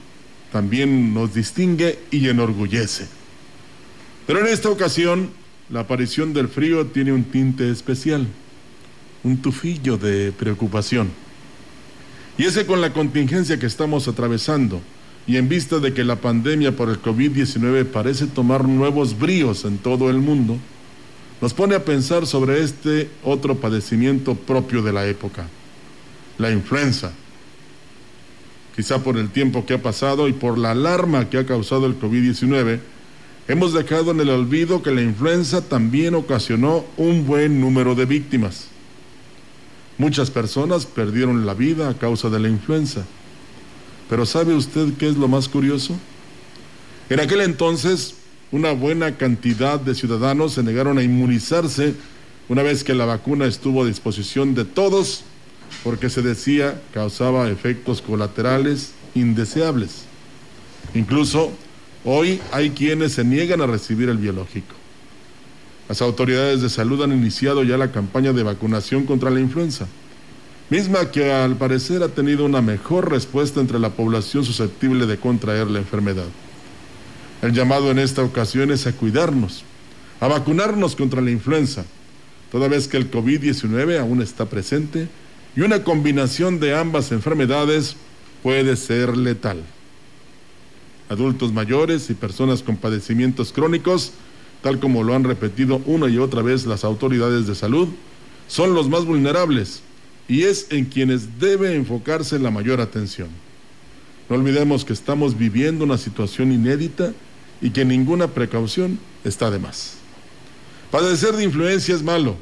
también nos distingue y enorgullece. Pero en esta ocasión, la aparición del frío tiene un tinte especial, un tufillo de preocupación. Y ese con la contingencia que estamos atravesando y en vista de que la pandemia por el COVID-19 parece tomar nuevos bríos en todo el mundo, nos pone a pensar sobre este otro padecimiento propio de la época, la influenza. Quizá por el tiempo que ha pasado y por la alarma que ha causado el COVID-19, hemos dejado en el olvido que la influenza también ocasionó un buen número de víctimas. Muchas personas perdieron la vida a causa de la influenza. Pero ¿sabe usted qué es lo más curioso? En aquel entonces, una buena cantidad de ciudadanos se negaron a inmunizarse una vez que la vacuna estuvo a disposición de todos porque se decía causaba efectos colaterales indeseables. Incluso hoy hay quienes se niegan a recibir el biológico. Las autoridades de salud han iniciado ya la campaña de vacunación contra la influenza, misma que al parecer ha tenido una mejor respuesta entre la población susceptible de contraer la enfermedad. El llamado en esta ocasión es a cuidarnos, a vacunarnos contra la influenza, toda vez que el COVID-19 aún está presente y una combinación de ambas enfermedades puede ser letal. Adultos mayores y personas con padecimientos crónicos tal como lo han repetido una y otra vez las autoridades de salud, son los más vulnerables y es en quienes debe enfocarse la mayor atención. No olvidemos que estamos viviendo una situación inédita y que ninguna precaución está de más. Padecer de influencia es malo,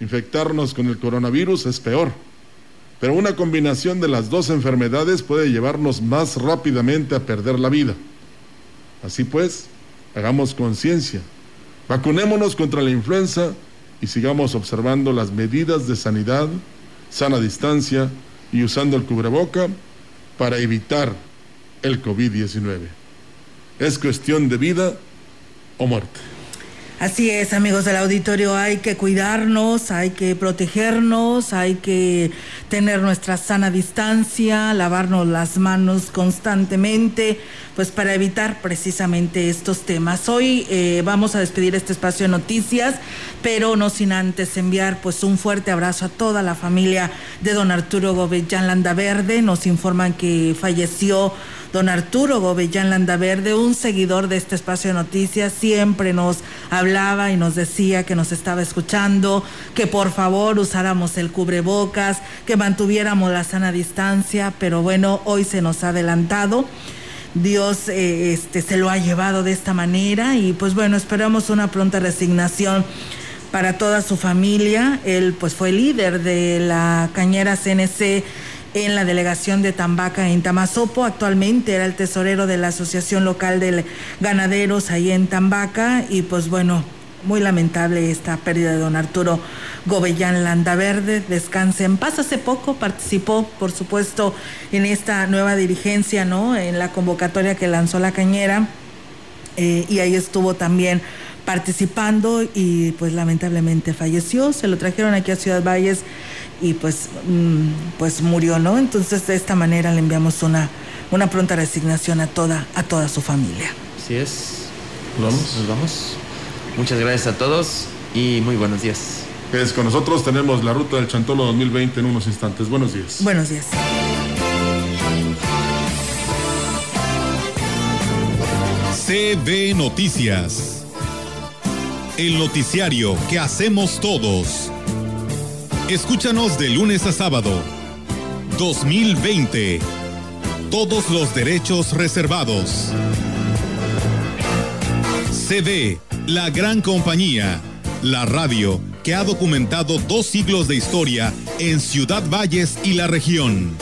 infectarnos con el coronavirus es peor, pero una combinación de las dos enfermedades puede llevarnos más rápidamente a perder la vida. Así pues, hagamos conciencia Vacunémonos contra la influenza y sigamos observando las medidas de sanidad, sana distancia y usando el cubreboca para evitar el COVID-19. Es cuestión de vida o muerte. Así es, amigos del auditorio, hay que cuidarnos, hay que protegernos, hay que tener nuestra sana distancia, lavarnos las manos constantemente, pues para evitar precisamente estos temas. Hoy eh, vamos a despedir este espacio de noticias, pero no sin antes enviar pues un fuerte abrazo a toda la familia de don Arturo Gobellán Landaverde. Nos informan que falleció don Arturo Gobellán Landaverde, un seguidor de este espacio de noticias, siempre nos hablaba y nos decía que nos estaba escuchando, que por favor usáramos el cubrebocas, que mantuviéramos la sana distancia, pero bueno, hoy se nos ha adelantado. Dios eh, este, se lo ha llevado de esta manera y pues bueno, esperamos una pronta resignación para toda su familia. Él pues fue líder de la cañera CNC en la delegación de Tambaca en Tamazopo. Actualmente era el tesorero de la Asociación Local de Ganaderos ahí en Tambaca y pues bueno, muy lamentable esta pérdida de don Arturo Gobellán Landaverde. Descanse en paz. Hace poco participó, por supuesto, en esta nueva dirigencia, ¿no? En la convocatoria que lanzó la Cañera. Eh, y ahí estuvo también participando y pues lamentablemente falleció. Se lo trajeron aquí a Ciudad Valles y pues, mm, pues murió, ¿no? Entonces de esta manera le enviamos una, una pronta resignación a toda, a toda su familia. Así es. Vamos, nos vamos. Muchas gracias a todos y muy buenos días. Pues con nosotros tenemos la ruta del Chantolo 2020 en unos instantes. Buenos días. Buenos días. CB Noticias. El noticiario que hacemos todos. Escúchanos de lunes a sábado. 2020. Todos los derechos reservados. CB, la gran compañía. La radio que ha documentado dos siglos de historia en Ciudad Valles y la región.